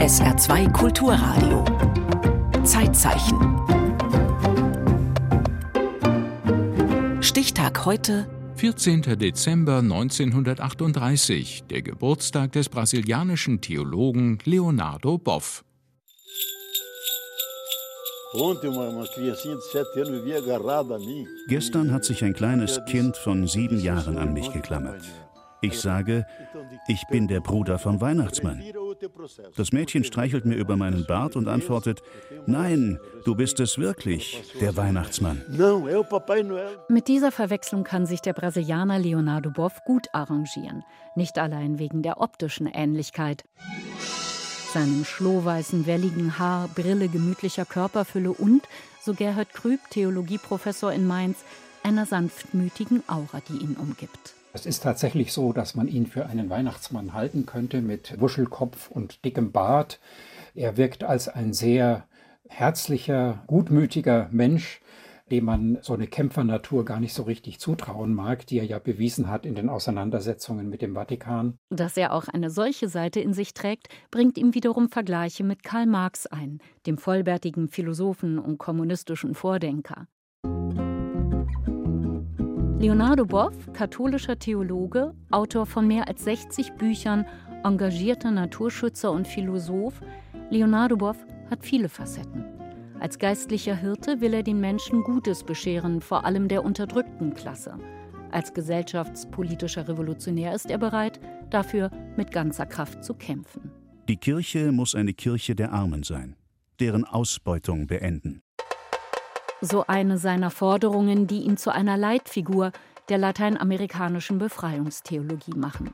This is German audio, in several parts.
SR2 Kulturradio. Zeitzeichen. Stichtag heute 14. Dezember 1938, der Geburtstag des brasilianischen Theologen Leonardo Boff. Gestern hat sich ein kleines Kind von sieben Jahren an mich geklammert. Ich sage, ich bin der Bruder vom Weihnachtsmann. Das Mädchen streichelt mir über meinen Bart und antwortet, nein, du bist es wirklich, der Weihnachtsmann. Mit dieser Verwechslung kann sich der Brasilianer Leonardo Boff gut arrangieren, nicht allein wegen der optischen Ähnlichkeit. Seinem schlohweißen, welligen Haar, Brille, gemütlicher Körperfülle und, so Gerhard Krüb, Theologieprofessor in Mainz, einer sanftmütigen Aura, die ihn umgibt. Es ist tatsächlich so, dass man ihn für einen Weihnachtsmann halten könnte mit Wuschelkopf und dickem Bart. Er wirkt als ein sehr herzlicher, gutmütiger Mensch, dem man so eine Kämpfernatur gar nicht so richtig zutrauen mag, die er ja bewiesen hat in den Auseinandersetzungen mit dem Vatikan. Dass er auch eine solche Seite in sich trägt, bringt ihm wiederum Vergleiche mit Karl Marx ein, dem vollbärtigen Philosophen und kommunistischen Vordenker. Leonardo Boff, katholischer Theologe, Autor von mehr als 60 Büchern, engagierter Naturschützer und Philosoph, Leonardo Boff hat viele Facetten. Als geistlicher Hirte will er den Menschen Gutes bescheren, vor allem der unterdrückten Klasse. Als gesellschaftspolitischer Revolutionär ist er bereit, dafür mit ganzer Kraft zu kämpfen. Die Kirche muss eine Kirche der Armen sein, deren Ausbeutung beenden so eine seiner Forderungen, die ihn zu einer Leitfigur der lateinamerikanischen Befreiungstheologie machen.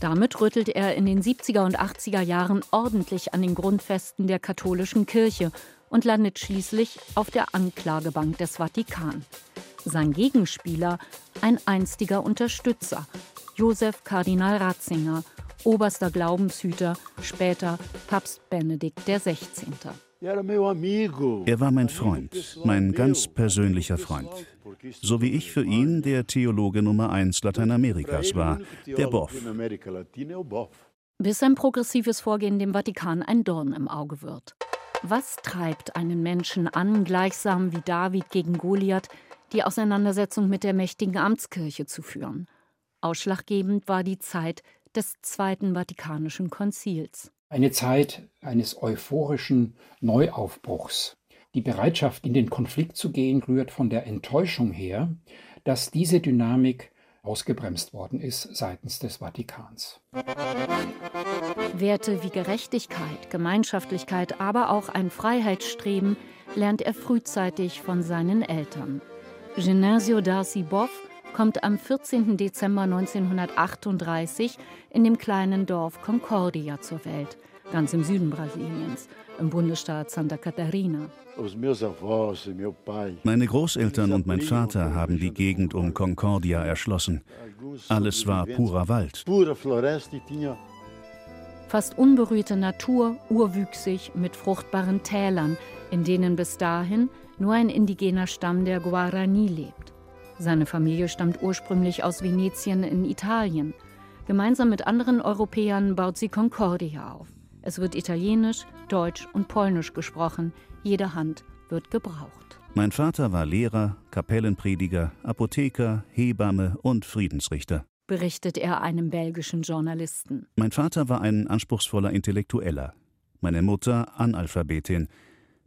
Damit rüttelt er in den 70er und 80er Jahren ordentlich an den Grundfesten der katholischen Kirche und landet schließlich auf der Anklagebank des Vatikan. Sein Gegenspieler, ein einstiger Unterstützer, Josef Kardinal Ratzinger, oberster Glaubenshüter, später Papst Benedikt XVI. Er war mein Freund, mein ganz persönlicher Freund. So wie ich für ihn der Theologe Nummer eins Lateinamerikas war, der Boff. Bis sein progressives Vorgehen dem Vatikan ein Dorn im Auge wird. Was treibt einen Menschen an, gleichsam wie David gegen Goliath, die Auseinandersetzung mit der mächtigen Amtskirche zu führen? Ausschlaggebend war die Zeit des Zweiten Vatikanischen Konzils eine Zeit eines euphorischen Neuaufbruchs. Die Bereitschaft, in den Konflikt zu gehen, rührt von der Enttäuschung her, dass diese Dynamik ausgebremst worden ist seitens des Vatikans. Werte wie Gerechtigkeit, Gemeinschaftlichkeit, aber auch ein Freiheitsstreben lernt er frühzeitig von seinen Eltern. Genesio Darcy Boff kommt am 14. Dezember 1938 in dem kleinen Dorf Concordia zur Welt, ganz im Süden Brasiliens, im Bundesstaat Santa Catarina. Meine Großeltern und mein Vater haben die Gegend um Concordia erschlossen. Alles war purer Wald. Fast unberührte Natur, urwüchsig mit fruchtbaren Tälern, in denen bis dahin nur ein indigener Stamm der Guarani lebt. Seine Familie stammt ursprünglich aus Venetien in Italien. Gemeinsam mit anderen Europäern baut sie Concordia auf. Es wird Italienisch, Deutsch und Polnisch gesprochen. Jede Hand wird gebraucht. Mein Vater war Lehrer, Kapellenprediger, Apotheker, Hebamme und Friedensrichter, berichtet er einem belgischen Journalisten. Mein Vater war ein anspruchsvoller Intellektueller, meine Mutter Analphabetin.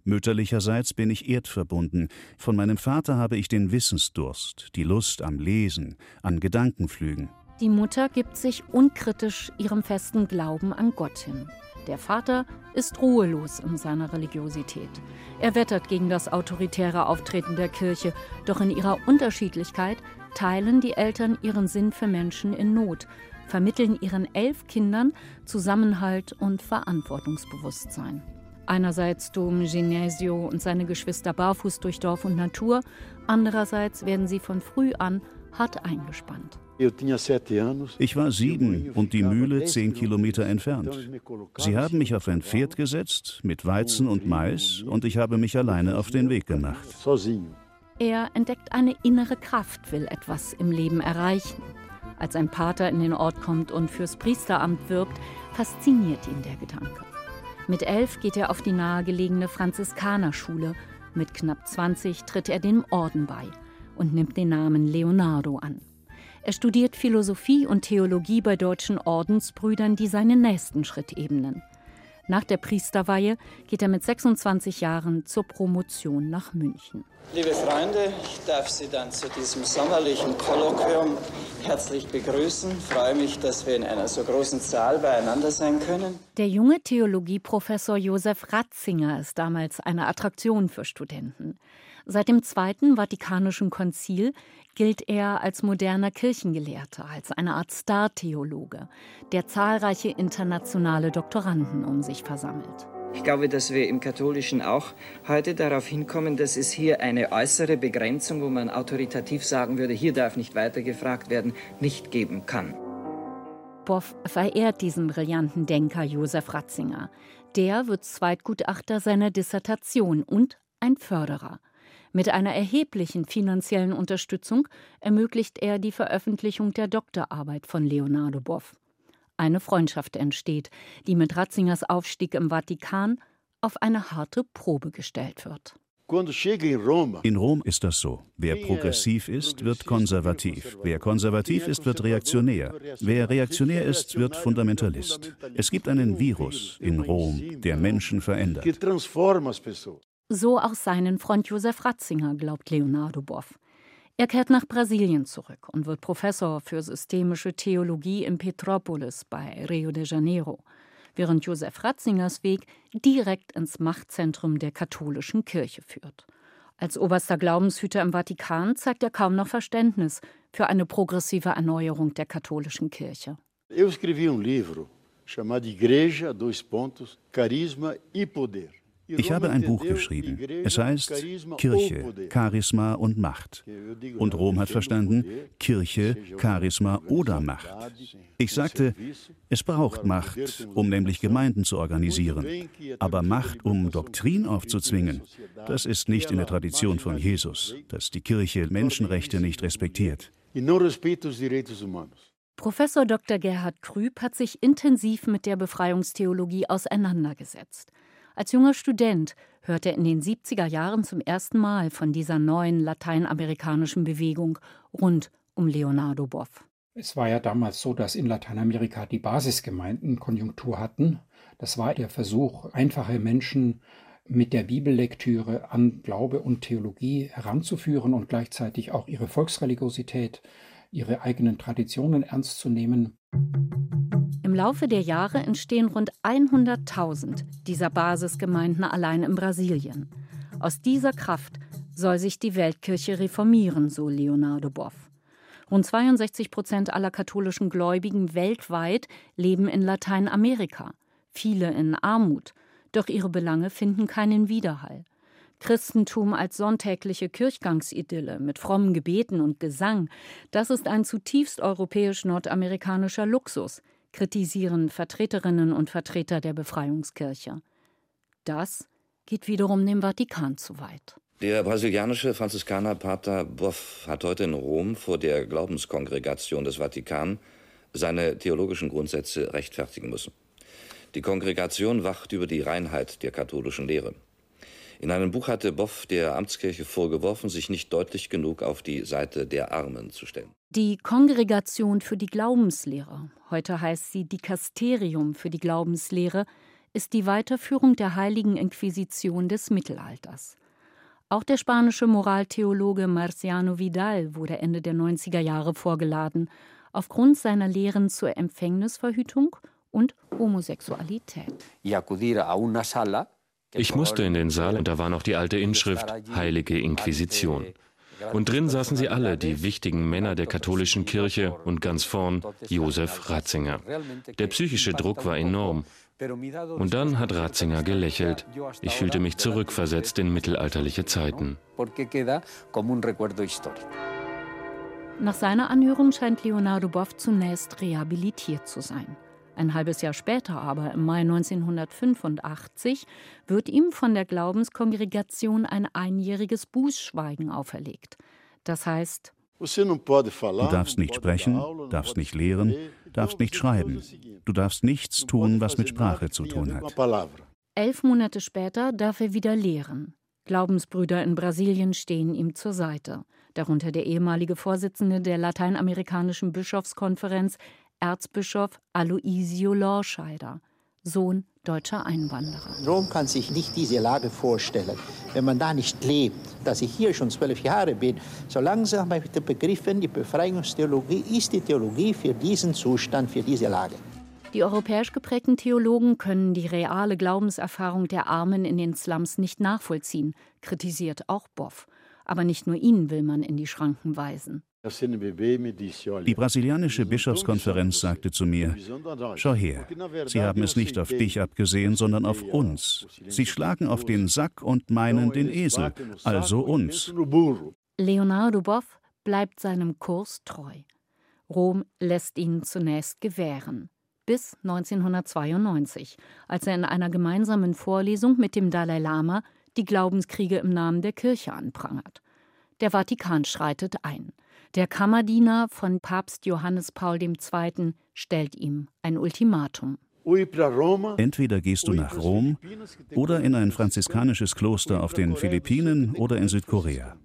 Mütterlicherseits bin ich erdverbunden. Von meinem Vater habe ich den Wissensdurst, die Lust am Lesen, an Gedankenflügen. Die Mutter gibt sich unkritisch ihrem festen Glauben an Gott hin. Der Vater ist ruhelos in seiner Religiosität. Er wettert gegen das autoritäre Auftreten der Kirche, doch in ihrer Unterschiedlichkeit teilen die Eltern ihren Sinn für Menschen in Not, vermitteln ihren elf Kindern Zusammenhalt und Verantwortungsbewusstsein. Einerseits Dom Genesio und seine Geschwister barfuß durch Dorf und Natur, andererseits werden sie von früh an hart eingespannt. Ich war sieben und die Mühle zehn Kilometer entfernt. Sie haben mich auf ein Pferd gesetzt mit Weizen und Mais und ich habe mich alleine auf den Weg gemacht. Er entdeckt eine innere Kraft, will etwas im Leben erreichen. Als ein Pater in den Ort kommt und fürs Priesteramt wirbt, fasziniert ihn der Gedanke. Mit elf geht er auf die nahegelegene Franziskanerschule. Mit knapp 20 tritt er dem Orden bei und nimmt den Namen Leonardo an. Er studiert Philosophie und Theologie bei deutschen Ordensbrüdern, die seinen nächsten Schritt ebnen. Nach der Priesterweihe geht er mit 26 Jahren zur Promotion nach München. Liebe Freunde, ich darf Sie dann zu diesem sommerlichen Kolloquium herzlich begrüßen. Ich freue mich, dass wir in einer so großen Zahl beieinander sein können. Der junge Theologieprofessor Josef Ratzinger ist damals eine Attraktion für Studenten. Seit dem Zweiten Vatikanischen Konzil gilt er als moderner Kirchengelehrter, als eine Art Star-Theologe, der zahlreiche internationale Doktoranden um sich versammelt. Ich glaube, dass wir im Katholischen auch heute darauf hinkommen, dass es hier eine äußere Begrenzung, wo man autoritativ sagen würde, hier darf nicht weiter gefragt werden, nicht geben kann. Boff verehrt diesen brillanten Denker Josef Ratzinger. Der wird Zweitgutachter seiner Dissertation und ein Förderer. Mit einer erheblichen finanziellen Unterstützung ermöglicht er die Veröffentlichung der Doktorarbeit von Leonardo Boff. Eine Freundschaft entsteht, die mit Ratzingers Aufstieg im Vatikan auf eine harte Probe gestellt wird. In Rom ist das so. Wer progressiv ist, wird konservativ. Wer konservativ ist, wird reaktionär. Wer reaktionär ist, wird Fundamentalist. Es gibt einen Virus in Rom, der Menschen verändert. So auch seinen Freund Josef Ratzinger, glaubt Leonardo Boff. Er kehrt nach Brasilien zurück und wird Professor für systemische Theologie in Petrópolis bei Rio de Janeiro, während Josef Ratzingers Weg direkt ins Machtzentrum der katholischen Kirche führt. Als oberster Glaubenshüter im Vatikan zeigt er kaum noch Verständnis für eine progressive Erneuerung der katholischen Kirche. Eu escrevi um livro chamado Igreja, dois pontos, Carisma e Poder. Ich habe ein Buch geschrieben. Es heißt Kirche, Charisma und Macht. Und Rom hat verstanden, Kirche, Charisma oder Macht. Ich sagte, es braucht Macht, um nämlich Gemeinden zu organisieren. Aber Macht, um Doktrin aufzuzwingen, das ist nicht in der Tradition von Jesus, dass die Kirche Menschenrechte nicht respektiert. Professor Dr. Gerhard Krüb hat sich intensiv mit der Befreiungstheologie auseinandergesetzt. Als junger Student hörte er in den 70er Jahren zum ersten Mal von dieser neuen lateinamerikanischen Bewegung rund um Leonardo Boff. Es war ja damals so, dass in Lateinamerika die Basisgemeinden Konjunktur hatten. Das war der Versuch, einfache Menschen mit der Bibellektüre an Glaube und Theologie heranzuführen und gleichzeitig auch ihre Volksreligiosität, ihre eigenen Traditionen ernst zu nehmen. Im Laufe der Jahre entstehen rund 100.000 dieser Basisgemeinden allein in Brasilien. Aus dieser Kraft soll sich die Weltkirche reformieren, so Leonardo Boff. Rund 62 Prozent aller katholischen Gläubigen weltweit leben in Lateinamerika, viele in Armut, doch ihre Belange finden keinen Widerhall. Christentum als sonntägliche Kirchgangsidylle mit frommen Gebeten und Gesang, das ist ein zutiefst europäisch-nordamerikanischer Luxus, kritisieren Vertreterinnen und Vertreter der Befreiungskirche. Das geht wiederum dem Vatikan zu weit. Der brasilianische Franziskaner Pater Boff hat heute in Rom vor der Glaubenskongregation des Vatikan seine theologischen Grundsätze rechtfertigen müssen. Die Kongregation wacht über die Reinheit der katholischen Lehre. In einem Buch hatte Boff der Amtskirche vorgeworfen, sich nicht deutlich genug auf die Seite der Armen zu stellen. Die Kongregation für die Glaubenslehre, heute heißt sie Dikasterium für die Glaubenslehre, ist die Weiterführung der heiligen Inquisition des Mittelalters. Auch der spanische Moraltheologe Marciano Vidal wurde Ende der 90er Jahre vorgeladen, aufgrund seiner Lehren zur Empfängnisverhütung und Homosexualität. Ich musste in den Saal und da war noch die alte Inschrift Heilige Inquisition. Und drin saßen sie alle, die wichtigen Männer der katholischen Kirche und ganz vorn Josef Ratzinger. Der psychische Druck war enorm. Und dann hat Ratzinger gelächelt. Ich fühlte mich zurückversetzt in mittelalterliche Zeiten. Nach seiner Anhörung scheint Leonardo Boff zunächst rehabilitiert zu sein. Ein halbes Jahr später aber, im Mai 1985, wird ihm von der Glaubenskongregation ein einjähriges Bußschweigen auferlegt. Das heißt, Du darfst nicht sprechen, darfst nicht lehren, darfst nicht schreiben. Du darfst nichts tun, was mit Sprache zu tun hat. Elf Monate später darf er wieder lehren. Glaubensbrüder in Brasilien stehen ihm zur Seite, darunter der ehemalige Vorsitzende der Lateinamerikanischen Bischofskonferenz, Erzbischof Aloisio Lorscheider, Sohn deutscher Einwanderer. Rom kann sich nicht diese Lage vorstellen, wenn man da nicht lebt. Dass ich hier schon zwölf Jahre bin, so langsam habe ich begriffen, die Befreiungstheologie ist die Theologie für diesen Zustand, für diese Lage. Die europäisch geprägten Theologen können die reale Glaubenserfahrung der Armen in den Slums nicht nachvollziehen, kritisiert auch Boff. Aber nicht nur ihn will man in die Schranken weisen. Die brasilianische Bischofskonferenz sagte zu mir, schau her, Sie haben es nicht auf dich abgesehen, sondern auf uns. Sie schlagen auf den Sack und meinen den Esel, also uns. Leonardo Boff bleibt seinem Kurs treu. Rom lässt ihn zunächst gewähren. Bis 1992, als er in einer gemeinsamen Vorlesung mit dem Dalai Lama die Glaubenskriege im Namen der Kirche anprangert. Der Vatikan schreitet ein. Der Kammerdiener von Papst Johannes Paul II. stellt ihm ein Ultimatum. Entweder gehst du nach Rom oder in ein franziskanisches Kloster auf den Philippinen oder in Südkorea.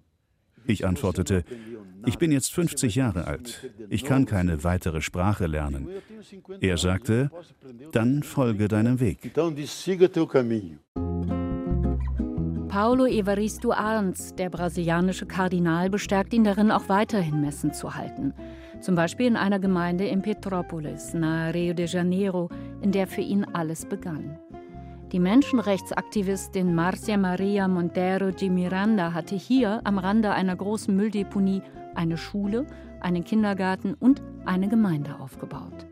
Ich antwortete, ich bin jetzt 50 Jahre alt, ich kann keine weitere Sprache lernen. Er sagte, dann folge deinem Weg. Paulo Evaristo Arns, der brasilianische Kardinal, bestärkt ihn darin, auch weiterhin Messen zu halten. Zum Beispiel in einer Gemeinde in Petrópolis, nahe Rio de Janeiro, in der für ihn alles begann. Die Menschenrechtsaktivistin Marcia Maria Montero de Miranda hatte hier am Rande einer großen Mülldeponie eine Schule, einen Kindergarten und eine Gemeinde aufgebaut.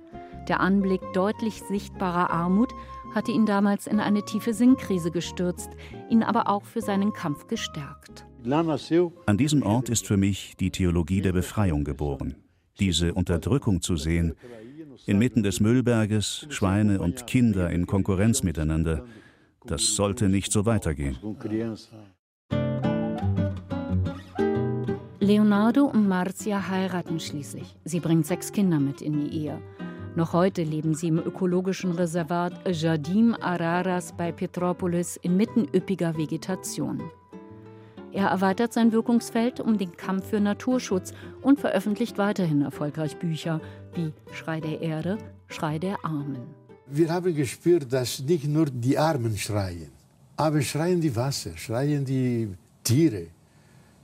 Der Anblick deutlich sichtbarer Armut hatte ihn damals in eine tiefe Sinnkrise gestürzt, ihn aber auch für seinen Kampf gestärkt. An diesem Ort ist für mich die Theologie der Befreiung geboren. Diese Unterdrückung zu sehen, inmitten des Müllberges, Schweine und Kinder in Konkurrenz miteinander, das sollte nicht so weitergehen. Leonardo und Marcia heiraten schließlich. Sie bringt sechs Kinder mit in die Ehe. Noch heute leben sie im ökologischen Reservat Jardim Araras bei Petropolis inmitten üppiger Vegetation. Er erweitert sein Wirkungsfeld um den Kampf für Naturschutz und veröffentlicht weiterhin erfolgreich Bücher wie Schrei der Erde, Schrei der Armen. Wir haben gespürt, dass nicht nur die Armen schreien, aber schreien die Wasser, schreien die Tiere,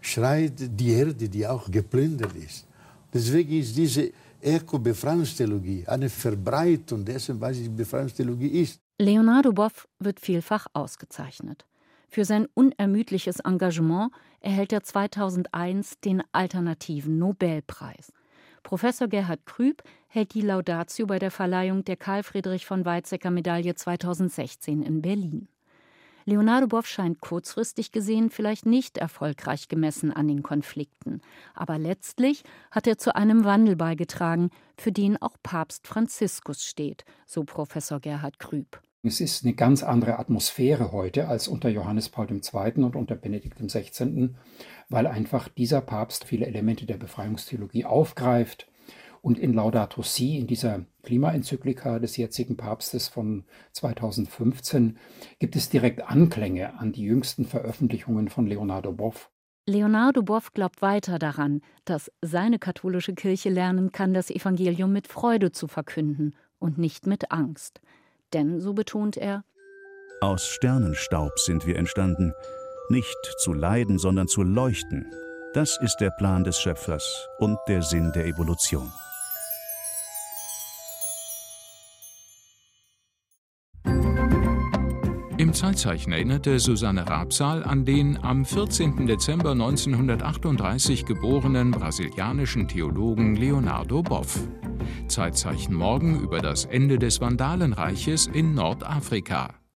schreit die Erde, die auch geplündert ist. Deswegen ist diese Öko-Befreiungstheologie, eine Verbreitung dessen, was die Befreiungstheologie ist. Leonardo Boff wird vielfach ausgezeichnet. Für sein unermüdliches Engagement erhält er 2001 den Alternativen Nobelpreis. Professor Gerhard Krüb hält die Laudatio bei der Verleihung der Karl Friedrich von Weizsäcker Medaille 2016 in Berlin. Leonardo Boff scheint kurzfristig gesehen vielleicht nicht erfolgreich gemessen an den Konflikten, aber letztlich hat er zu einem Wandel beigetragen, für den auch Papst Franziskus steht, so Professor Gerhard Krüb. Es ist eine ganz andere Atmosphäre heute als unter Johannes Paul II. und unter Benedikt XVI., weil einfach dieser Papst viele Elemente der Befreiungstheologie aufgreift und in Laudato Si, in dieser Klimaenzyklika des jetzigen Papstes von 2015, gibt es direkt Anklänge an die jüngsten Veröffentlichungen von Leonardo Boff. Leonardo Boff glaubt weiter daran, dass seine katholische Kirche lernen kann, das Evangelium mit Freude zu verkünden und nicht mit Angst. Denn, so betont er, aus Sternenstaub sind wir entstanden, nicht zu leiden, sondern zu leuchten. Das ist der Plan des Schöpfers und der Sinn der Evolution. Im Zeitzeichen erinnerte Susanne Rabsal an den am 14. Dezember 1938 geborenen brasilianischen Theologen Leonardo Boff. Zeitzeichen morgen über das Ende des Vandalenreiches in Nordafrika.